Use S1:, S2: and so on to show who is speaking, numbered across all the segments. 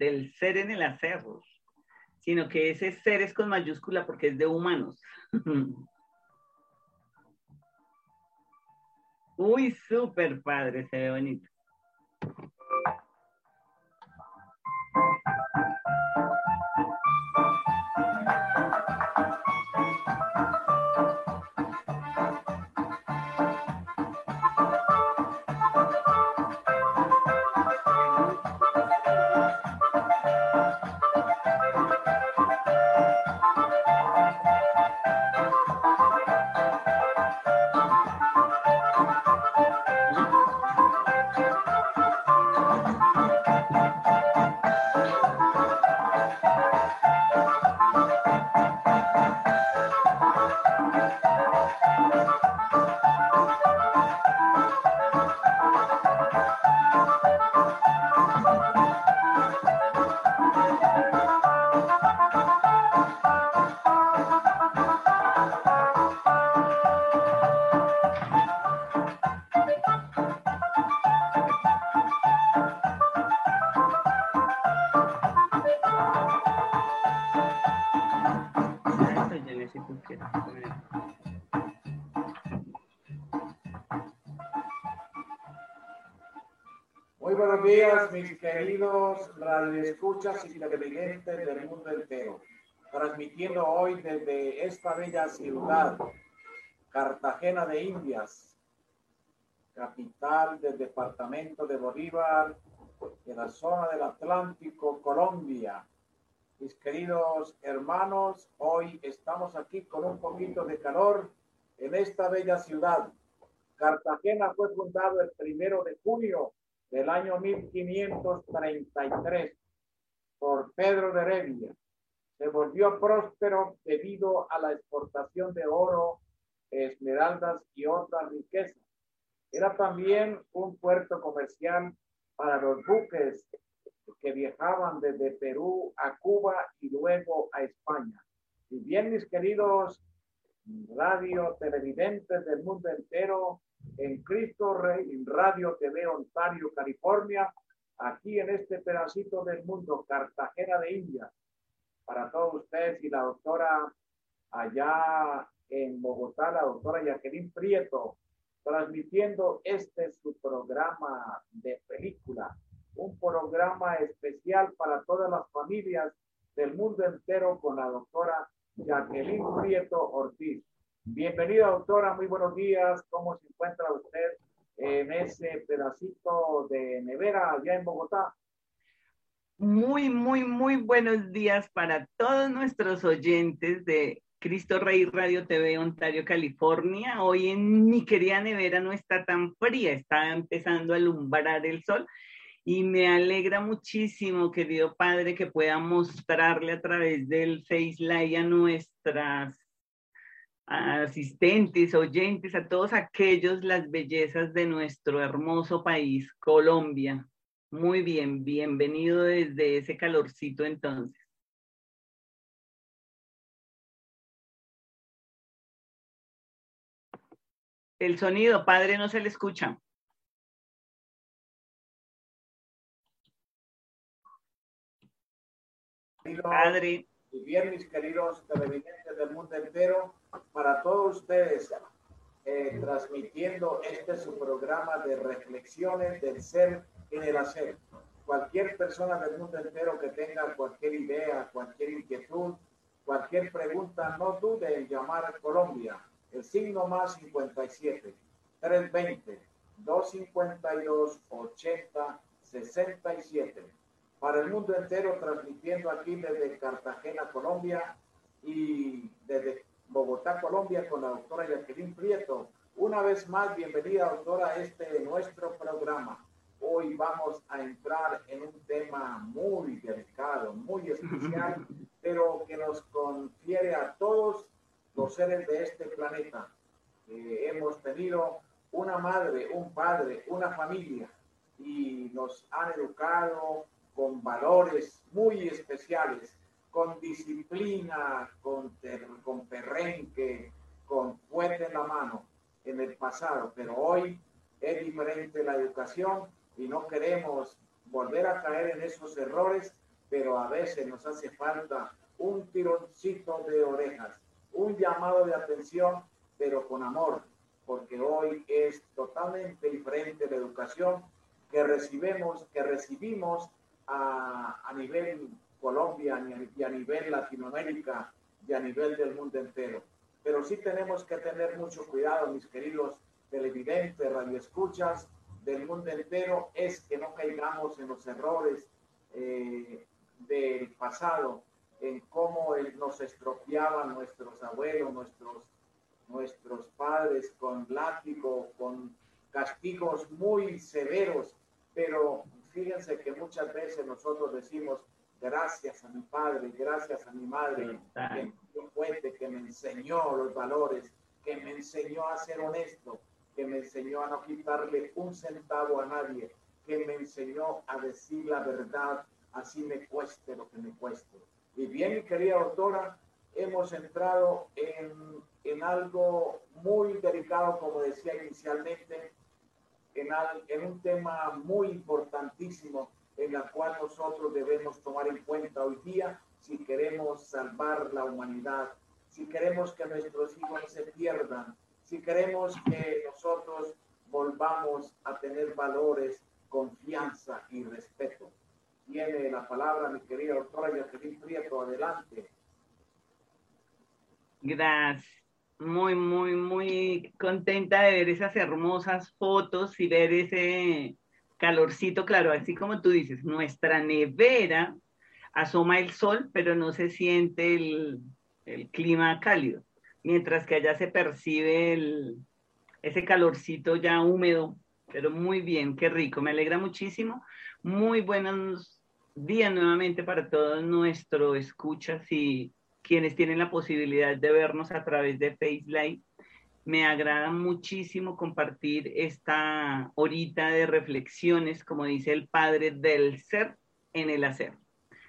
S1: del ser en el hacer, sino que ese ser es con mayúscula porque es de humanos. Uy, súper padre, se ve bonito.
S2: Mis queridos radioescuchas y televidentes del mundo entero. Transmitiendo hoy desde esta bella ciudad, Cartagena de Indias, capital del departamento de Bolívar, de la zona del Atlántico, Colombia. Mis queridos hermanos, hoy estamos aquí con un poquito de calor en esta bella ciudad. Cartagena fue fundado el primero de junio del año 1533 por Pedro de Heredia. Se volvió próspero debido a la exportación de oro, esmeraldas y otras riquezas. Era también un puerto comercial para los buques que viajaban desde Perú a Cuba y luego a España. Y bien, mis queridos radio televidentes del mundo entero, en Cristo Rey, en Radio TV Ontario, California, aquí en este pedacito del mundo, Cartagena de India, para todos ustedes y la doctora allá en Bogotá, la doctora Jacqueline Prieto, transmitiendo este su programa de película, un programa especial para todas las familias del mundo entero con la doctora Jacqueline Prieto Ortiz. Bienvenida, doctora. Muy buenos días. ¿Cómo se encuentra usted en ese pedacito de nevera allá en Bogotá?
S1: Muy, muy, muy buenos días para todos nuestros oyentes de Cristo Rey Radio TV Ontario, California. Hoy en mi querida nevera no está tan fría, está empezando a alumbrar el sol y me alegra muchísimo, querido padre, que pueda mostrarle a través del Face Live a nuestras asistentes, oyentes, a todos aquellos las bellezas de nuestro hermoso país, Colombia. Muy bien, bienvenido desde ese calorcito entonces. El sonido, padre, no se le escucha.
S2: Padre. Y bien, mis queridos televidentes del mundo entero, para todos ustedes, eh, transmitiendo este su programa de reflexiones del ser en el hacer. Cualquier persona del mundo entero que tenga cualquier idea, cualquier inquietud, cualquier pregunta, no dude en llamar a Colombia. El signo más 57 320 252 80 67 para el mundo entero, transmitiendo aquí desde Cartagena, Colombia, y desde Bogotá, Colombia, con la doctora Jacqueline Prieto. Una vez más, bienvenida, doctora, a este nuestro programa. Hoy vamos a entrar en un tema muy delicado, muy especial, pero que nos confiere a todos los seres de este planeta. hemos tenido una madre, un padre, una familia, y nos han educado, con valores muy especiales, con disciplina, con, con perrenque, con fuerte en la mano en el pasado, pero hoy es diferente la educación y no queremos volver a caer en esos errores pero a veces nos hace falta un tironcito de orejas, un llamado de atención, pero con amor, porque hoy es totalmente diferente la educación que recibimos, que recibimos a, a nivel Colombia y a nivel Latinoamérica y a nivel del mundo entero. Pero sí tenemos que tener mucho cuidado, mis queridos televidentes, radioescuchas del mundo entero, es que no caigamos en los errores eh, del pasado, en cómo nos estropeaban nuestros abuelos, nuestros, nuestros padres con látigo, con castigos muy severos, pero fíjense que muchas veces nosotros decimos, gracias a mi padre, gracias a mi madre, que me fuerte, que me enseñó los valores, que me enseñó a ser honesto, que me enseñó a no quitarle un centavo a nadie, que me enseñó a decir la verdad, así me cueste lo que me cueste. Y bien, querida doctora, hemos entrado en, en algo muy delicado, como decía inicialmente, en, en un tema muy importantísimo en la cual nosotros debemos tomar en cuenta hoy día si queremos salvar la humanidad, si queremos que nuestros hijos se pierdan, si queremos que nosotros volvamos a tener valores, confianza y respeto. Tiene la palabra mi querida doctora Jacqueline Prieto, adelante.
S1: Gracias. Muy, muy, muy contenta de ver esas hermosas fotos y ver ese, calorcito, claro, así como tú dices, nuestra nevera asoma el sol, pero no se siente el, clima cálido, mientras que allá se percibe ese calorcito ya húmedo, pero muy bien, qué rico, me alegra muchísimo. Muy buenos días nuevamente para todos nuestros escuchas y quienes tienen la posibilidad de vernos a través de FaceLive me agrada muchísimo compartir esta horita de reflexiones, como dice el padre, del ser en el hacer.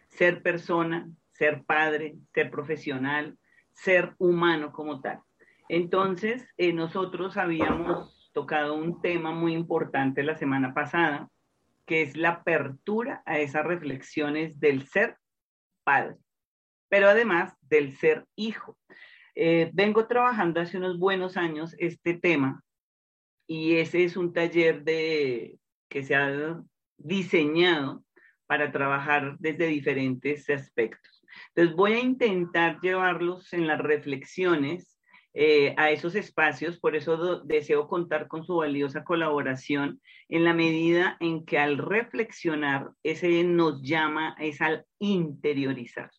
S1: Ser persona, ser padre, ser profesional, ser humano como tal. Entonces, eh, nosotros habíamos tocado un tema muy importante la semana pasada, que es la apertura a esas reflexiones del ser padre, pero además del ser hijo. Eh, vengo trabajando hace unos buenos años este tema y ese es un taller de, que se ha diseñado para trabajar desde diferentes aspectos. Entonces voy a intentar llevarlos en las reflexiones eh, a esos espacios, por eso deseo contar con su valiosa colaboración en la medida en que al reflexionar, ese nos llama es al interiorizar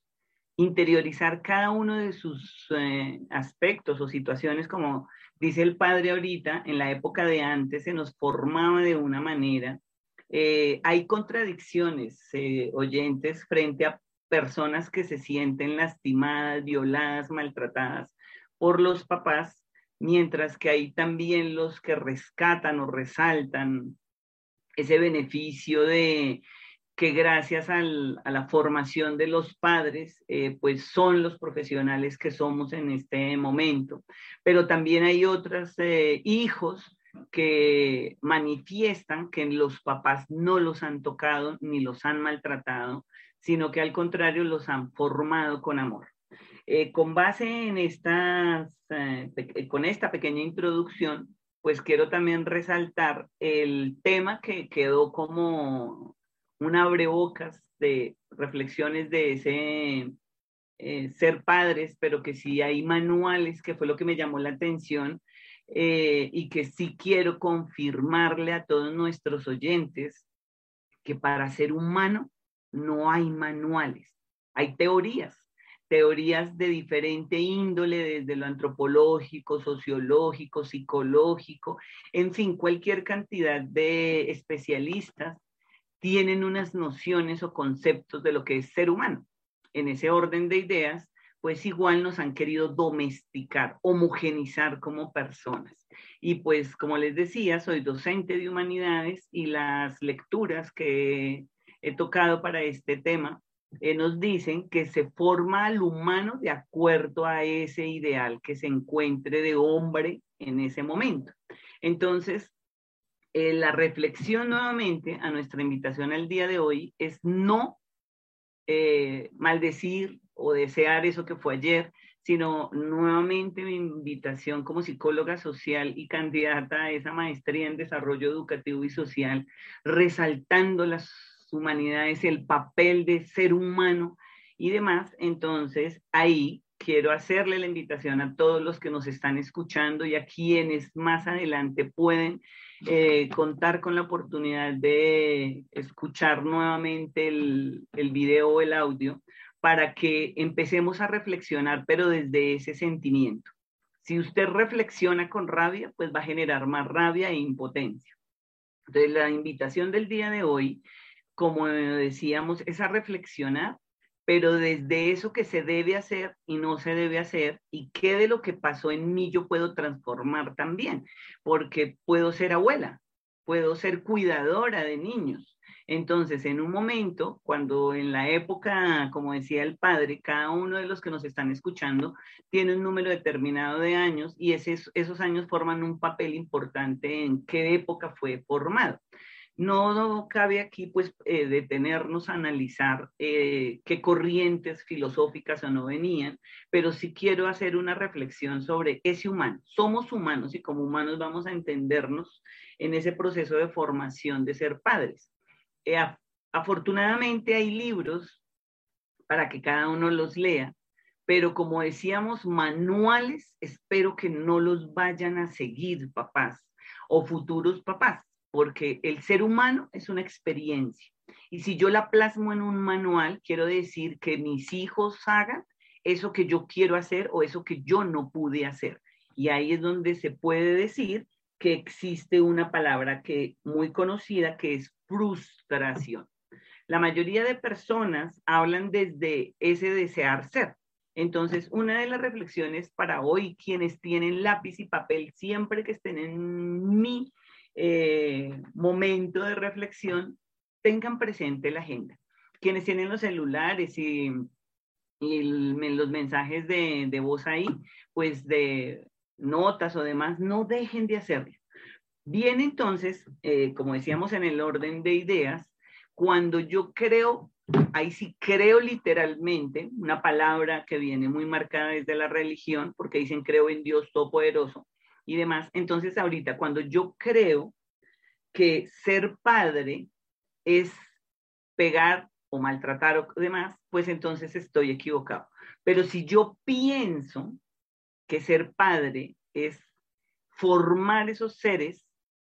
S1: interiorizar cada uno de sus eh, aspectos o situaciones, como dice el padre ahorita, en la época de antes se nos formaba de una manera. Eh, hay contradicciones, eh, oyentes, frente a personas que se sienten lastimadas, violadas, maltratadas por los papás, mientras que hay también los que rescatan o resaltan ese beneficio de que gracias a la formación de los padres, eh, pues son los profesionales que somos en este momento. Pero también hay otros eh, hijos que manifiestan que los papás no los han tocado ni los han maltratado, sino que al contrario los han formado con amor. Eh, con base en estas, con esta pequeña introducción, pues quiero también resaltar el tema que quedó como un abrebocas de reflexiones de ese eh, ser padres, pero que sí hay manuales, que fue lo que me llamó la atención, eh, y que sí quiero confirmarle a todos nuestros oyentes que para ser humano no hay manuales, hay teorías, teorías de diferente índole, desde lo antropológico, sociológico, psicológico, en fin, cualquier cantidad de especialistas tienen unas nociones o conceptos de lo que es ser humano. En ese orden de ideas, pues igual nos han querido domesticar, homogenizar como personas. Y pues como les decía, soy docente de humanidades y las lecturas que he tocado para este tema eh, nos dicen que se forma al humano de acuerdo a ese ideal que se encuentre de hombre en ese momento. Entonces, eh, la reflexión nuevamente a nuestra invitación al día de hoy es no eh, maldecir o desear eso que fue ayer, sino nuevamente mi invitación como psicóloga social y candidata a esa maestría en desarrollo educativo y social, resaltando las humanidades, el papel de ser humano y demás. Entonces, ahí quiero hacerle la invitación a todos los que nos están escuchando y a quienes más adelante pueden eh, contar con la oportunidad de escuchar nuevamente el, el video o el audio para que empecemos a reflexionar, pero desde ese sentimiento. Si usted reflexiona con rabia, pues va a generar más rabia e impotencia. Entonces, la invitación del día de hoy, como decíamos, es a reflexionar, pero desde eso que se debe hacer y no se debe hacer, y qué de lo que pasó en mí yo puedo transformar también, porque puedo ser abuela, puedo ser cuidadora de niños, entonces, en un momento, cuando en la época, como decía el padre, cada uno de los que nos están escuchando tiene un número determinado de años y esos años forman un papel importante en qué época fue formado. No cabe aquí pues eh, detenernos a analizar eh, qué corrientes filosóficas o no venían, pero sí quiero hacer una reflexión sobre ese humano. Somos humanos y como humanos vamos a entendernos en ese proceso de formación de ser padres. Eh, afortunadamente hay libros para que cada uno los lea, pero como decíamos, manuales, espero que no los vayan a seguir papás o futuros papás, porque el ser humano es una experiencia. Y si yo la plasmo en un manual, quiero decir que mis hijos hagan eso que yo quiero hacer o eso que yo no pude hacer. Y ahí es donde se puede decir que existe una palabra que muy conocida que es frustración. La mayoría de personas hablan desde ese desear ser. Entonces, una de las reflexiones para hoy, quienes tienen lápiz y papel, siempre que estén en mi eh, momento de reflexión, tengan presente la agenda. Quienes tienen los celulares y, los mensajes de, voz ahí, pues de notas o demás, no dejen de hacerlo. Bien, entonces, eh, como decíamos en el orden de ideas, cuando yo creo, ahí sí creo literalmente, una palabra que viene muy marcada desde la religión, porque dicen creo en Dios Todopoderoso y demás. Entonces, ahorita, cuando yo creo que ser padre es pegar o maltratar o demás, pues entonces estoy equivocado. Pero si yo pienso que ser padre es formar esos seres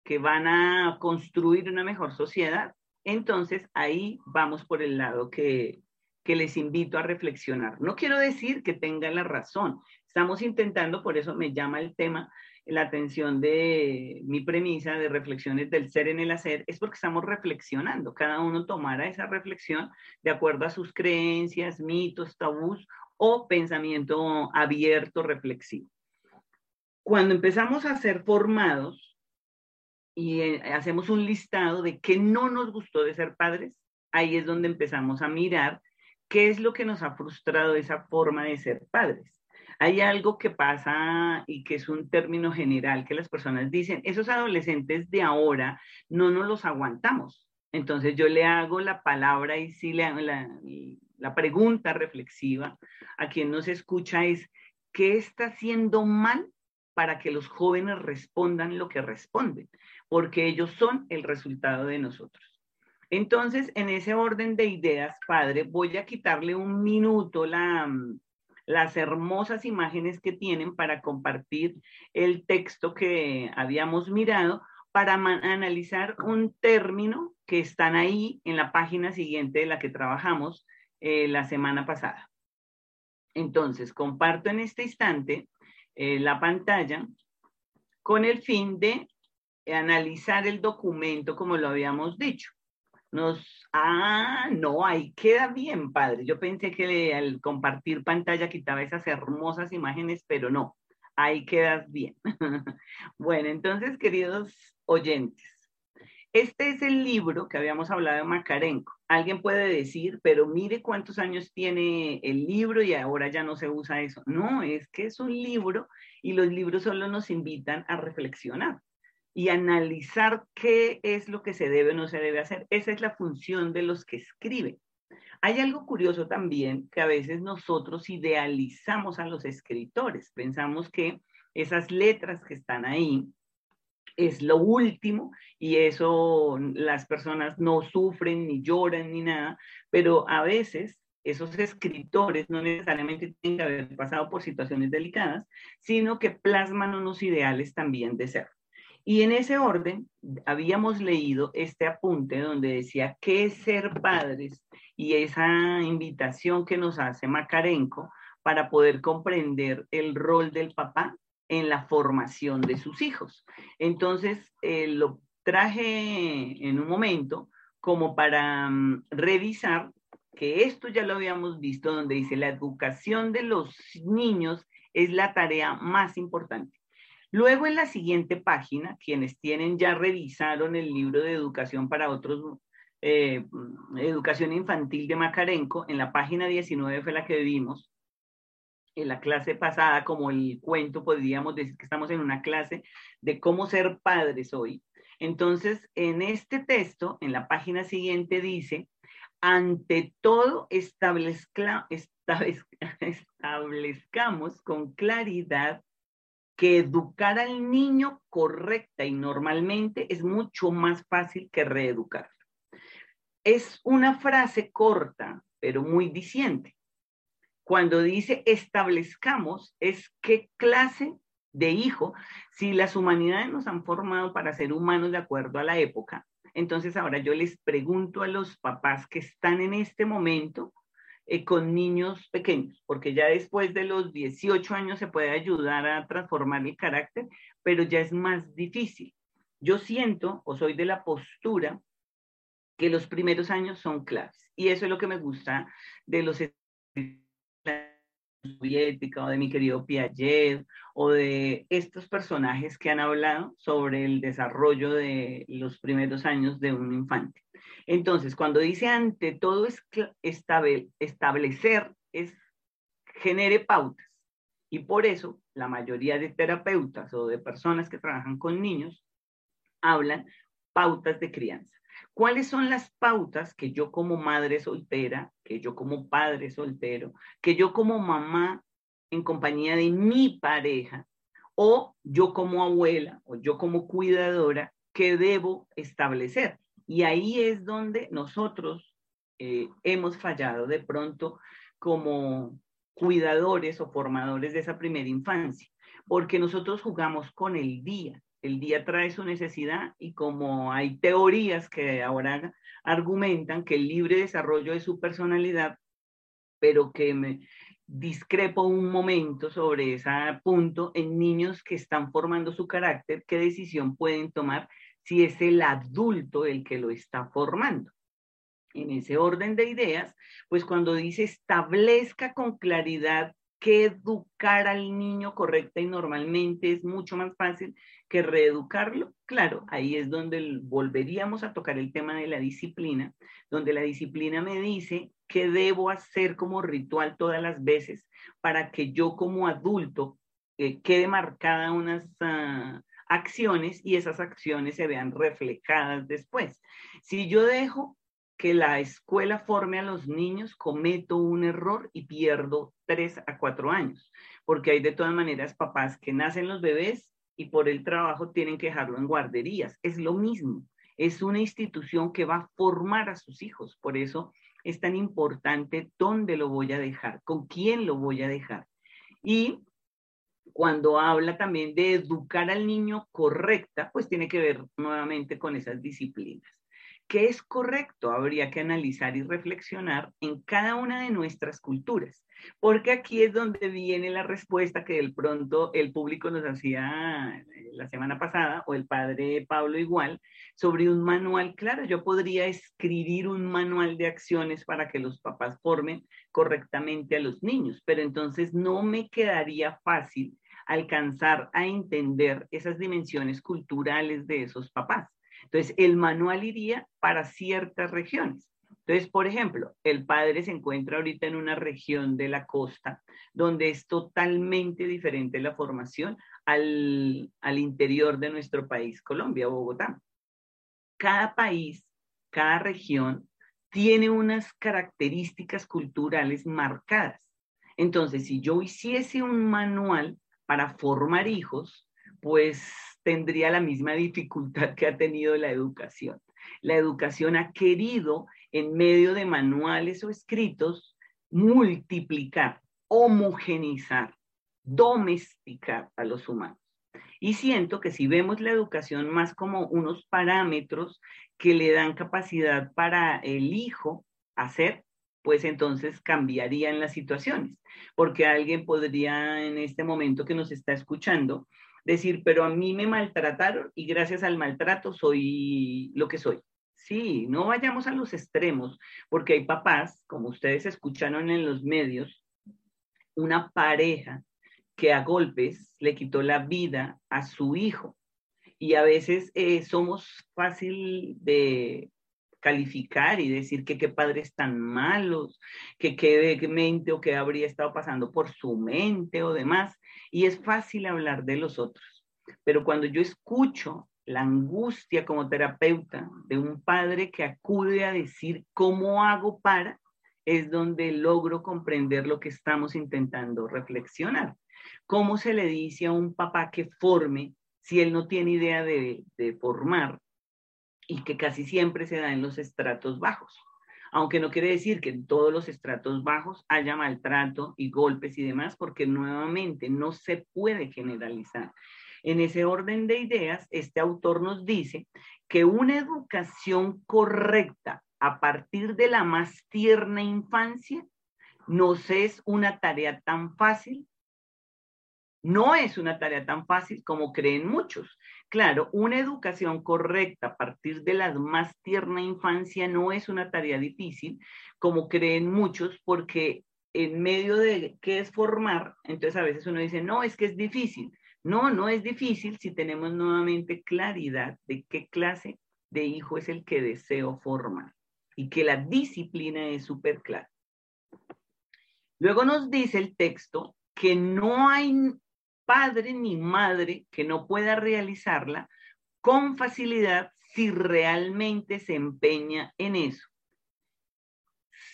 S1: que van a construir una mejor sociedad, entonces ahí vamos por el lado que, que les invito a reflexionar. No quiero decir que tengan la razón, estamos intentando, por eso me llama el tema, la atención de mi premisa de reflexiones del ser en el hacer, es porque estamos reflexionando, cada uno tomará esa reflexión de acuerdo a sus creencias, mitos, tabús o pensamiento abierto, reflexivo. Cuando empezamos a ser formados, y eh, hacemos un listado de qué no nos gustó de ser padres, ahí es donde empezamos a mirar qué es lo que nos ha frustrado esa forma de ser padres. Hay algo que pasa y que es un término general que las personas dicen, esos adolescentes de ahora no nos los aguantamos. Entonces yo le hago la palabra y sí le hago la, la pregunta reflexiva a quien nos escucha es, ¿qué está haciendo mal para que los jóvenes respondan lo que responden? porque ellos son el resultado de nosotros. Entonces, en ese orden de ideas, padre, voy a quitarle un minuto las hermosas imágenes que tienen para compartir el texto que habíamos mirado para analizar un término que están ahí en la página siguiente de la que trabajamos eh, la semana pasada. Entonces, comparto en este instante eh, la pantalla con el fin de analizar el documento como lo habíamos dicho. Nos, ah, no, ahí queda bien, padre. Yo pensé que al compartir pantalla quitaba esas hermosas imágenes, pero no, ahí quedas bien. bueno, entonces, queridos oyentes, este es el libro que habíamos hablado de Macarenco. Alguien puede decir, pero mire cuántos años tiene el libro y ahora ya no se usa eso. No, es que es un libro y los libros solo nos invitan a reflexionar y analizar qué es lo que se debe o no se debe hacer. Esa es la función de los que escriben. Hay algo curioso también que a veces nosotros idealizamos a los escritores, pensamos que esas letras que están ahí es lo último y eso las personas no sufren ni lloran ni nada, pero a veces esos escritores no necesariamente tienen que haber pasado por situaciones delicadas, sino que plasman unos ideales también de ser. Y en ese orden habíamos leído este apunte donde decía qué ser padres y esa invitación que nos hace Macarenco para poder comprender el rol del papá en la formación de sus hijos. Entonces, eh, lo traje en un momento como para mm, revisar que esto ya lo habíamos visto, donde dice la educación de los niños es la tarea más importante. Luego en la siguiente página, quienes tienen ya revisaron el libro de educación para otros, eh, educación infantil de Macarenco, en la página 19 fue la que vimos, en la clase pasada, como el cuento, podríamos decir que estamos en una clase de cómo ser padres hoy. Entonces, en este texto, en la página siguiente dice, ante todo establezca, establezcamos con claridad que educar al niño correcta y normalmente es mucho más fácil que reeducarlo. Es una frase corta, pero muy diciente. Cuando dice establezcamos, es qué clase de hijo, si las humanidades nos han formado para ser humanos de acuerdo a la época, entonces ahora yo les pregunto a los papás que están en este momento eh, con niños pequeños, porque ya después de los 18 años se puede ayudar a transformar el carácter, pero ya es más difícil. Yo siento o soy de la postura que los primeros años son claves y eso es lo que me gusta de los soviética o de mi querido Piaget o de estos personajes que han hablado sobre el desarrollo de los primeros años de un infante. Entonces, cuando dice ante todo es establecer, es genere pautas. Y por eso la mayoría de terapeutas o de personas que trabajan con niños hablan pautas de crianza. ¿Cuáles son las pautas que yo como madre soltera, que yo como padre soltero, que yo como mamá en compañía de mi pareja, o yo como abuela, o yo como cuidadora, que debo establecer? Y ahí es donde nosotros eh, hemos fallado de pronto como cuidadores o formadores de esa primera infancia, porque nosotros jugamos con el día, el día trae su necesidad y como hay teorías que ahora argumentan que el libre desarrollo de su personalidad, pero que me discrepo un momento sobre ese punto en niños que están formando su carácter, qué decisión pueden tomar si es el adulto el que lo está formando. En ese orden de ideas, pues cuando dice establezca con claridad que educar al niño correcta y normalmente es mucho más fácil que reeducarlo. Claro, ahí es donde volveríamos a tocar el tema de la disciplina, donde la disciplina me dice qué debo hacer como ritual todas las veces para que yo como adulto eh, quede marcada unas ah, acciones y esas acciones se vean reflejadas después. Si yo dejo que la escuela forme a los niños, cometo un error y pierdo tres a cuatro años, porque hay de todas maneras papás que nacen los bebés y por el trabajo tienen que dejarlo en guarderías. Es lo mismo, es una institución que va a formar a sus hijos, por eso es tan importante dónde lo voy a dejar, con quién lo voy a dejar. Y cuando habla también de educar al niño correcta, pues tiene que ver nuevamente con esas disciplinas. ¿Qué es correcto? Habría que analizar y reflexionar en cada una de nuestras culturas, porque aquí es donde viene la respuesta que de pronto el público nos hacía eh, la semana pasada, o el padre Pablo igual, sobre un manual. Claro, yo podría escribir un manual de acciones para que los papás formen correctamente a los niños, pero entonces no me quedaría fácil alcanzar a entender esas dimensiones culturales de esos papás. Entonces, el manual iría para ciertas regiones. Entonces, por ejemplo, el padre se encuentra ahorita en una región de la costa donde es totalmente diferente la formación al, al interior de nuestro país, Colombia, Bogotá. Cada país, cada región tiene unas características culturales marcadas. Entonces, si yo hiciese un manual para formar hijos, pues tendría la misma dificultad que ha tenido la educación. La educación ha querido, en medio de manuales o escritos, multiplicar, homogenizar, domesticar a los humanos. Y siento que si vemos la educación más como unos parámetros que le dan capacidad para el hijo hacer, pues entonces cambiarían las situaciones, porque alguien podría en este momento que nos está escuchando decir, pero a mí me maltrataron y gracias al maltrato soy lo que soy. Sí, no vayamos a los extremos, porque hay papás, como ustedes escucharon en los medios, una pareja que a golpes le quitó la vida a su hijo. Y a veces eh, somos fácil de calificar y decir que qué padres tan malos, que qué mente o qué habría estado pasando por su mente o demás. Y es fácil hablar de los otros. Pero cuando yo escucho la angustia como terapeuta de un padre que acude a decir cómo hago para, es donde logro comprender lo que estamos intentando reflexionar. ¿Cómo se le dice a un papá que forme si él no tiene idea de, formar y que casi siempre se da en los estratos bajos? Aunque no quiere decir que en todos los estratos bajos haya maltrato y golpes y demás, porque nuevamente no se puede generalizar. En ese orden de ideas, este autor nos dice que una educación correcta a partir de la más tierna infancia nos es una tarea tan fácil no es una tarea tan fácil como creen muchos. Claro, una educación correcta a partir de la más tierna infancia no es una tarea difícil como creen muchos porque en medio de qué es formar, entonces a veces uno dice, no, es que es difícil. No, no es difícil si tenemos nuevamente claridad de qué clase de hijo es el que deseo formar y que la disciplina es súper clara. Luego nos dice el texto que no hay padre ni madre que no pueda realizarla con facilidad si realmente se empeña en eso.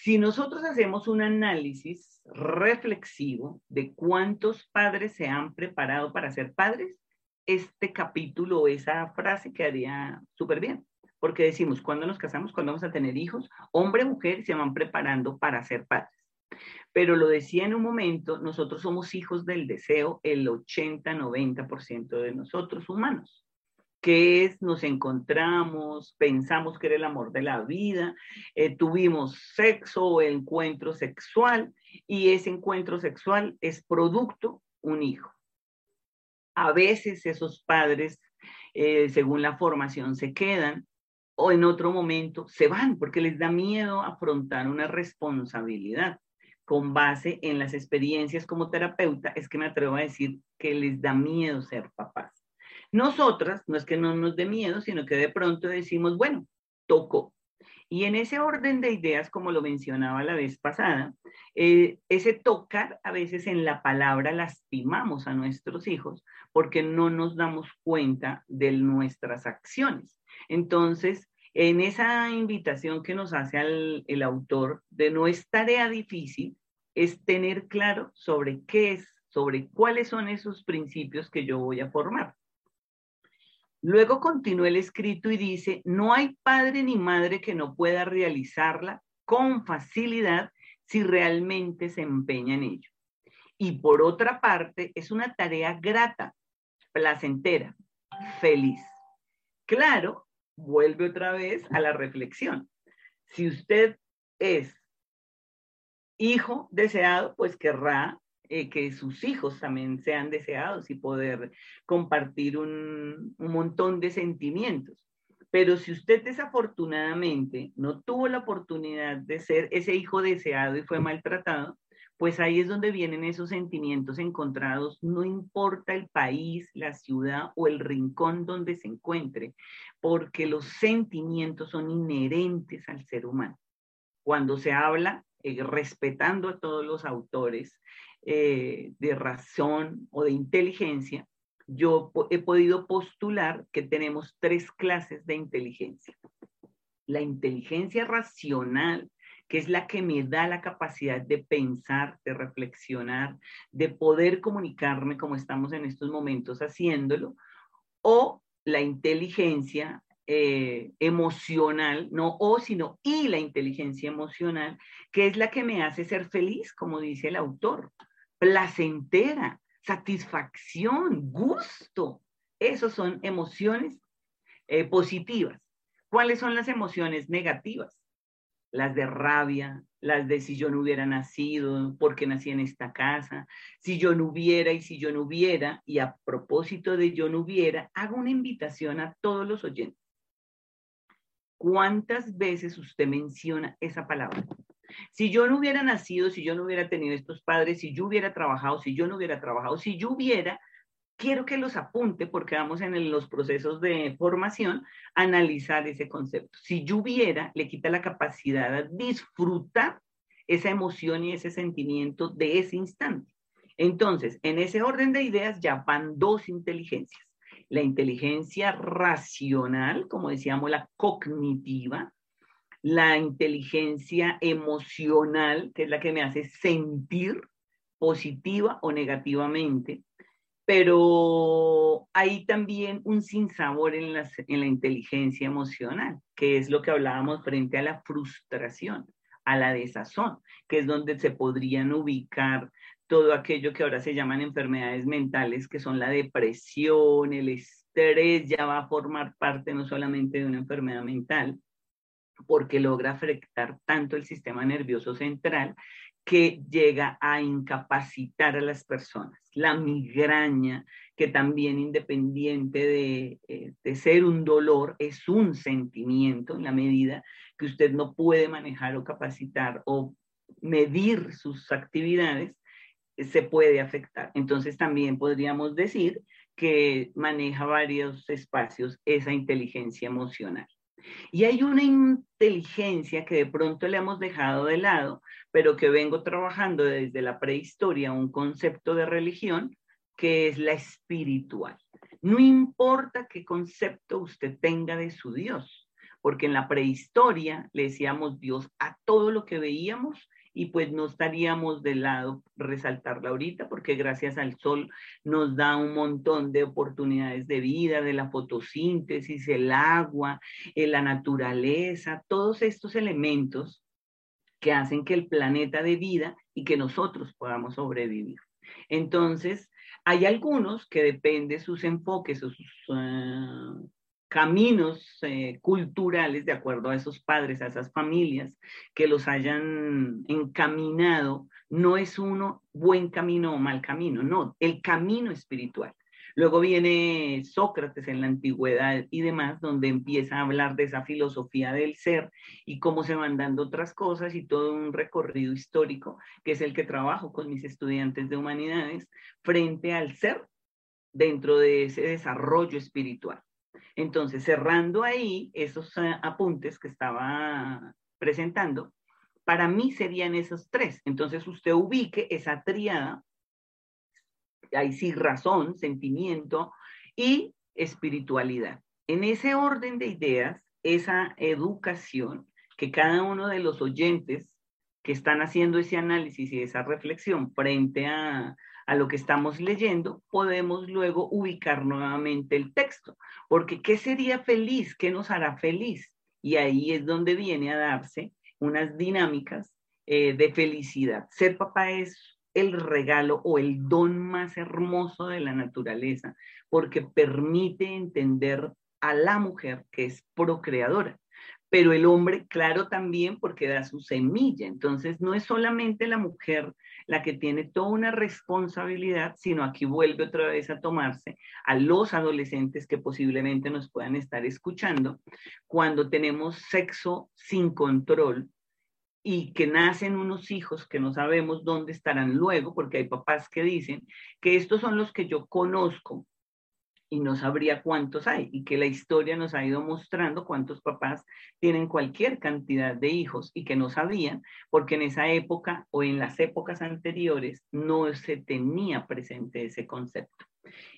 S1: Si nosotros hacemos un análisis reflexivo de cuántos padres se han preparado para ser padres, este capítulo esa frase quedaría súper bien, porque decimos, cuando nos casamos, cuando vamos a tener hijos, hombre, mujer, se van preparando para ser padres. Pero lo decía en un momento, nosotros somos hijos del deseo, el 80-90% de nosotros humanos. Que es, nos encontramos, pensamos que era el amor de la vida, eh, tuvimos sexo o encuentro sexual y ese encuentro sexual es producto un hijo. A veces esos padres, eh, según la formación, se quedan o en otro momento se van porque les da miedo afrontar una responsabilidad con base en las experiencias como terapeuta, es que me atrevo a decir que les da miedo ser papás. Nosotras, no es que no nos dé miedo, sino que de pronto decimos, bueno, tocó. Y en ese orden de ideas, como lo mencionaba la vez pasada, eh, ese tocar, a veces en la palabra lastimamos a nuestros hijos porque no nos damos cuenta de nuestras acciones. Entonces, en esa invitación que nos hace el autor de no es tarea difícil, es tener claro sobre qué es, sobre cuáles son esos principios que yo voy a formar. Luego continúa el escrito y dice, no hay padre ni madre que no pueda realizarla con facilidad si realmente se empeña en ello. Y por otra parte, es una tarea grata, placentera, feliz. Claro, vuelve otra vez a la reflexión. Si usted es hijo deseado, pues querrá eh, que sus hijos también sean deseados y poder compartir un, un montón de sentimientos. Pero si usted desafortunadamente no tuvo la oportunidad de ser ese hijo deseado y fue maltratado, pues ahí es donde vienen esos sentimientos encontrados, no importa el país, la ciudad o el rincón donde se encuentre, porque los sentimientos son inherentes al ser humano. Cuando se habla eh, respetando a todos los autores eh, de razón o de inteligencia, yo he podido postular que tenemos tres clases de inteligencia. la inteligencia racional, que es la que me da la capacidad de pensar, de reflexionar, de poder comunicarme como estamos en estos momentos haciéndolo, o la inteligencia eh, emocional, no o, sino y la inteligencia emocional, que es la que me hace ser feliz, como dice el autor, placentera, satisfacción, gusto. Esos son emociones eh, positivas. ¿Cuáles son las emociones negativas? Las de rabia, las de si yo no hubiera nacido, porque nací en esta casa, si yo no hubiera y si yo no hubiera, y a propósito de yo no hubiera, hago una invitación a todos los oyentes. ¿Cuántas veces usted menciona esa palabra? Si yo no hubiera nacido, si yo no hubiera tenido estos padres, si yo hubiera trabajado, si yo no hubiera trabajado, si yo hubiera, quiero que los apunte porque vamos en los procesos de formación a analizar ese concepto. Si yo hubiera, le quita la capacidad de disfrutar esa emoción y ese sentimiento de ese instante. Entonces, en ese orden de ideas ya van dos inteligencias. La inteligencia racional, como decíamos, la cognitiva, la inteligencia emocional, que es la que me hace sentir positiva o negativamente, pero hay también un sinsabor en la, en la inteligencia emocional, que es lo que hablábamos frente a la frustración, a la desazón, que es donde se podrían ubicar todo aquello que ahora se llaman enfermedades mentales, que son la depresión, el estrés, ya va a formar parte no solamente de una enfermedad mental, porque logra afectar tanto el sistema nervioso central que llega a incapacitar a las personas. La migraña, que también independiente eh, de, ser un dolor, es un sentimiento en la medida que usted no puede manejar o capacitar o medir sus actividades, se puede afectar. Entonces también podríamos decir que maneja varios espacios esa inteligencia emocional. Y hay una inteligencia que de pronto le hemos dejado de lado, pero que vengo trabajando desde la prehistoria, un concepto de religión, que es la espiritual. No importa qué concepto usted tenga de su Dios, porque en la prehistoria le decíamos Dios a todo lo que veíamos y pues no estaríamos de lado resaltarla ahorita porque gracias al sol nos da un montón de oportunidades de vida, de la fotosíntesis, el agua, eh, la naturaleza, todos estos elementos que hacen que el planeta de vida y que nosotros podamos sobrevivir. Entonces, hay algunos que depende sus enfoques o sus ah, caminos eh, culturales de acuerdo a esos padres, a esas familias que los hayan encaminado, no es uno buen camino o mal camino, no, el camino espiritual. Luego viene Sócrates en la antigüedad y demás, donde empieza a hablar de esa filosofía del ser y cómo se van dando otras cosas y todo un recorrido histórico, que es el que trabajo con mis estudiantes de humanidades, frente al ser dentro de ese desarrollo espiritual. Entonces, cerrando ahí esos eh, apuntes que estaba presentando, para mí serían esos tres. Entonces, usted ubique esa triada, ahí sí razón, sentimiento y espiritualidad. En ese orden de ideas, esa educación que cada uno de los oyentes que están haciendo ese análisis y esa reflexión frente a, a lo que estamos leyendo, podemos luego ubicar nuevamente el texto. Porque ¿qué sería feliz? ¿Qué nos hará feliz? Y ahí es donde viene a darse unas dinámicas eh, de felicidad. Ser papá es el regalo o el don más hermoso de la naturaleza, porque permite entender a la mujer que es procreadora pero el hombre, claro, también porque da su semilla. Entonces, no es solamente la mujer la que tiene toda una responsabilidad, sino aquí vuelve otra vez a tomarse a los adolescentes que posiblemente nos puedan estar escuchando, cuando tenemos sexo sin control y que nacen unos hijos que no sabemos dónde estarán luego, porque hay papás que dicen que estos son los que yo conozco, y no sabría cuántos hay y que la historia nos ha ido mostrando cuántos papás tienen cualquier cantidad de hijos y que no sabían porque en esa época o en las épocas anteriores no se tenía presente ese concepto.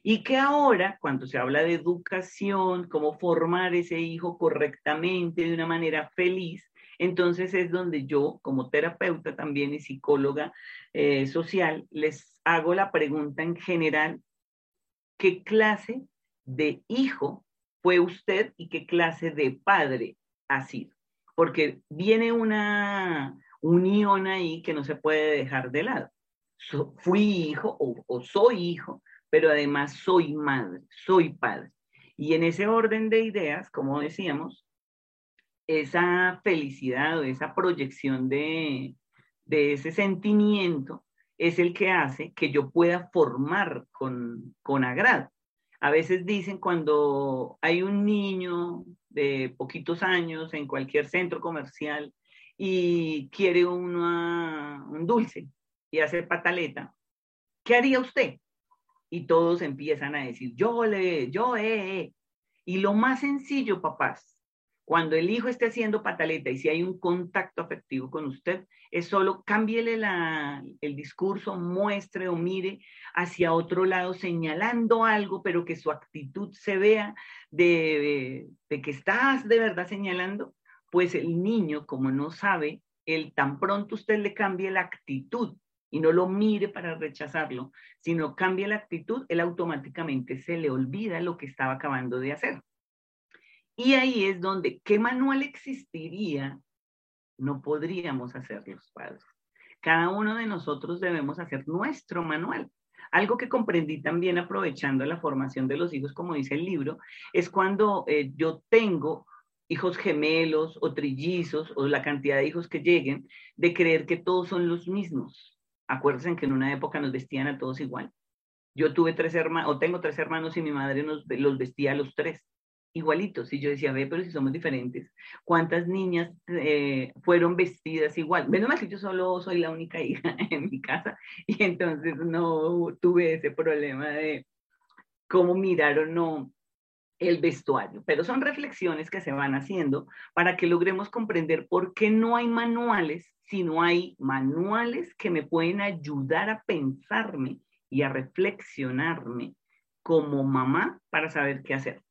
S1: Y que ahora, cuando se habla de educación, cómo formar ese hijo correctamente, de una manera feliz, entonces es donde yo, como terapeuta también y psicóloga eh, social, les hago la pregunta en general, ¿qué clase de hijo fue usted y qué clase de padre ha sido? Porque viene una unión ahí que no se puede dejar de lado. fui hijo o soy hijo, pero además soy madre, soy padre. Y en ese orden de ideas, como decíamos, esa felicidad o esa proyección de, ese sentimiento es el que hace que yo pueda formar con, con agrado. A veces dicen cuando hay un niño de poquitos años en cualquier centro comercial y quiere un dulce y hace pataleta, ¿qué haría usted? Y todos empiezan a decir, yo le, yo, eh, eh. Y lo más sencillo, papás, cuando el hijo esté haciendo pataleta y si hay un contacto afectivo con usted, es solo cámbiele el discurso, muestre o mire hacia otro lado señalando algo, pero que su actitud se vea de, de que estás de verdad señalando, pues el niño, como no sabe, el tan pronto usted le cambie la actitud y no lo mire para rechazarlo, sino cambie la actitud, él automáticamente se le olvida lo que estaba acabando de hacer. Y ahí es donde, ¿qué manual existiría? No podríamos hacer los padres. Cada uno de nosotros debemos hacer nuestro manual. Algo que comprendí también aprovechando la formación de los hijos, como dice el libro, es cuando eh, yo tengo hijos gemelos o trillizos o la cantidad de hijos que lleguen, de creer que todos son los mismos. Acuérdense que en una época nos vestían a todos igual. Yo tuve tres hermanos, o tengo tres hermanos y mi madre nos, los vestía a los tres igualitos. Y yo decía, ve, pero si somos diferentes, ¿cuántas niñas eh, fueron vestidas igual? Menos mal que yo solo soy la única hija en mi casa y entonces no tuve ese problema de cómo miraron o no el vestuario. Pero son reflexiones que se van haciendo para que logremos comprender por qué no hay manuales, sino hay manuales que me pueden ayudar a pensarme y a reflexionarme como mamá para saber qué hacer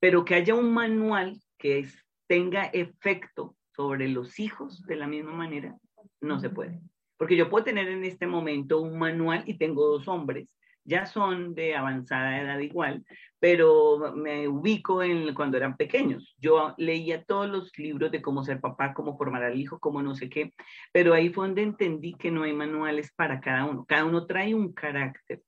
S1: pero que haya un manual que tenga efecto sobre los hijos de la misma manera, no se puede. Porque yo puedo tener en este momento un manual y tengo dos hombres, ya son de avanzada edad igual, pero me ubico en cuando eran pequeños. Yo leía todos los libros de cómo ser papá, cómo formar al hijo, cómo no sé qué, pero ahí fue donde entendí que no hay manuales para cada uno. Cada uno trae un carácter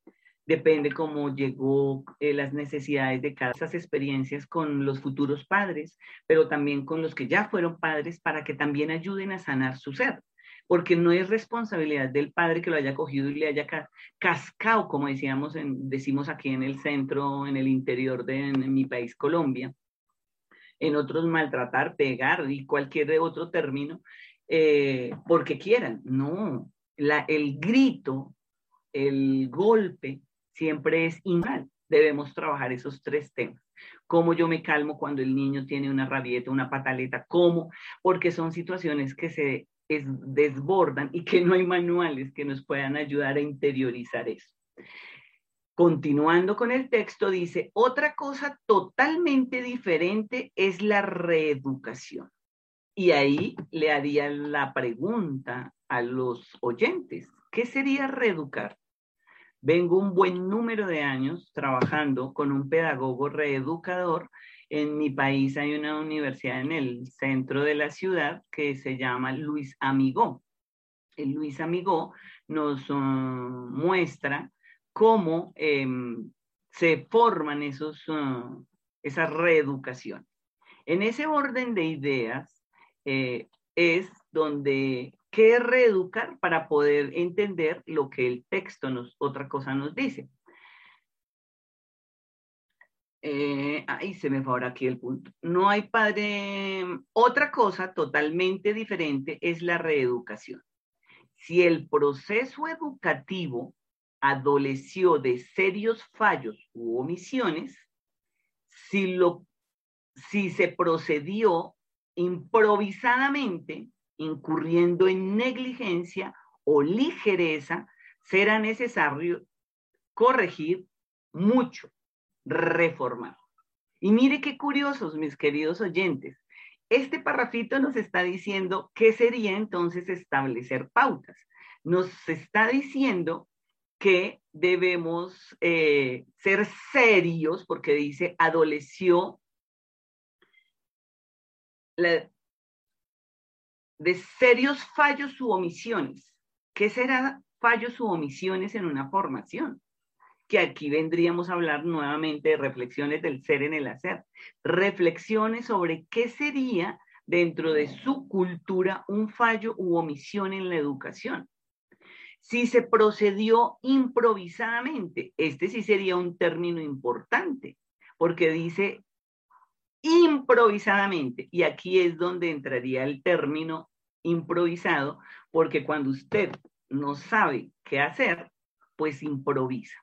S1: depende cómo llegó eh, las necesidades de cada esas experiencias con los futuros padres, pero también con los que ya fueron padres para que también ayuden a sanar su ser, porque no es responsabilidad del padre que lo haya cogido y le haya cascado, como decíamos decimos aquí en el centro, en el interior de mi país, Colombia, en otros maltratar, pegar y cualquier otro término, eh, porque quieran. No, la, el grito, el golpe, siempre es inmal. Debemos trabajar esos tres temas. Cómo yo me calmo cuando el niño tiene una rabieta, una pataleta, cómo, porque son situaciones que se desbordan y que no hay manuales que nos puedan ayudar a interiorizar eso. Continuando con el texto, dice, otra cosa totalmente diferente es la reeducación. Y ahí le haría la pregunta a los oyentes, ¿qué sería reeducar? Vengo un buen número de años trabajando con un pedagogo reeducador. En mi país hay una universidad en el centro de la ciudad que se llama Luis Amigó. El Luis Amigó nos uh, muestra cómo em, se forman esos, uh, esas reeducaciones. En ese orden de ideas eh, es donde ¿Qué reeducar para poder entender lo que el texto nos, otra cosa nos dice? Eh, ahí se me fue ahora aquí el punto. No hay padre. Otra cosa totalmente diferente es la reeducación. Si el proceso educativo adoleció de serios fallos u omisiones, si, lo, si se procedió improvisadamente, incurriendo en negligencia o ligereza, será necesario corregir mucho reformar. Y mire qué curiosos, mis queridos oyentes. Este parrafito nos está diciendo qué sería entonces establecer pautas. Nos está diciendo que debemos eh, ser serios, porque dice, adoleció de serios fallos u omisiones. ¿Qué será fallos u omisiones en una formación? que aquí vendríamos a hablar nuevamente de reflexiones del ser en el hacer, reflexiones sobre qué sería dentro de su cultura un fallo u omisión en la educación. Si se procedió improvisadamente, este sí sería un término importante, porque dice improvisadamente, y aquí es donde entraría el término improvisado, porque cuando usted no sabe qué hacer, pues improvisa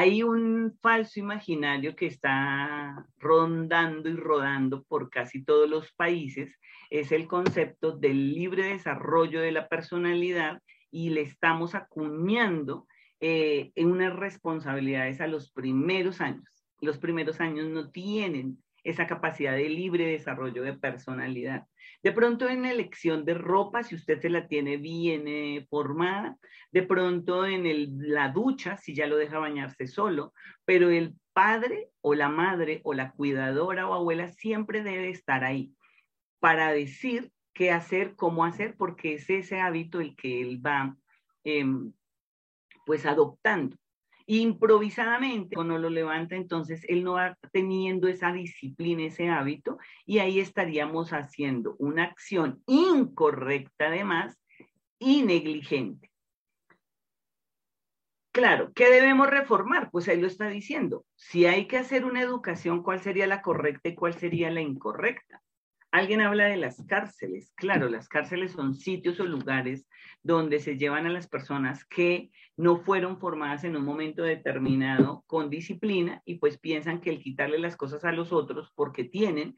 S1: hay un falso imaginario que está rondando y rodando por casi todos los países, es el concepto del libre desarrollo de la personalidad y le estamos acuñando eh, unas responsabilidades a los primeros años. Los primeros años no tienen esa capacidad de libre desarrollo de personalidad. De pronto en la elección de ropa, si usted se la tiene bien eh, formada, de pronto en la ducha, si ya lo deja bañarse solo, pero el padre o la madre o la cuidadora o abuela siempre debe estar ahí para decir qué hacer, cómo hacer, porque es ese hábito el que él va em, pues adoptando improvisadamente cuando lo levanta, entonces él no va teniendo esa disciplina, ese hábito, y ahí estaríamos haciendo una acción incorrecta además y negligente. Claro, ¿qué debemos reformar? Pues ahí lo está diciendo. Si hay que hacer una educación, ¿cuál sería la correcta y cuál sería la incorrecta? Alguien habla de las cárceles. Claro, las cárceles son sitios o lugares donde se llevan a las personas que no fueron formadas en un momento determinado con disciplina y pues piensan que el quitarle las cosas a los otros porque tienen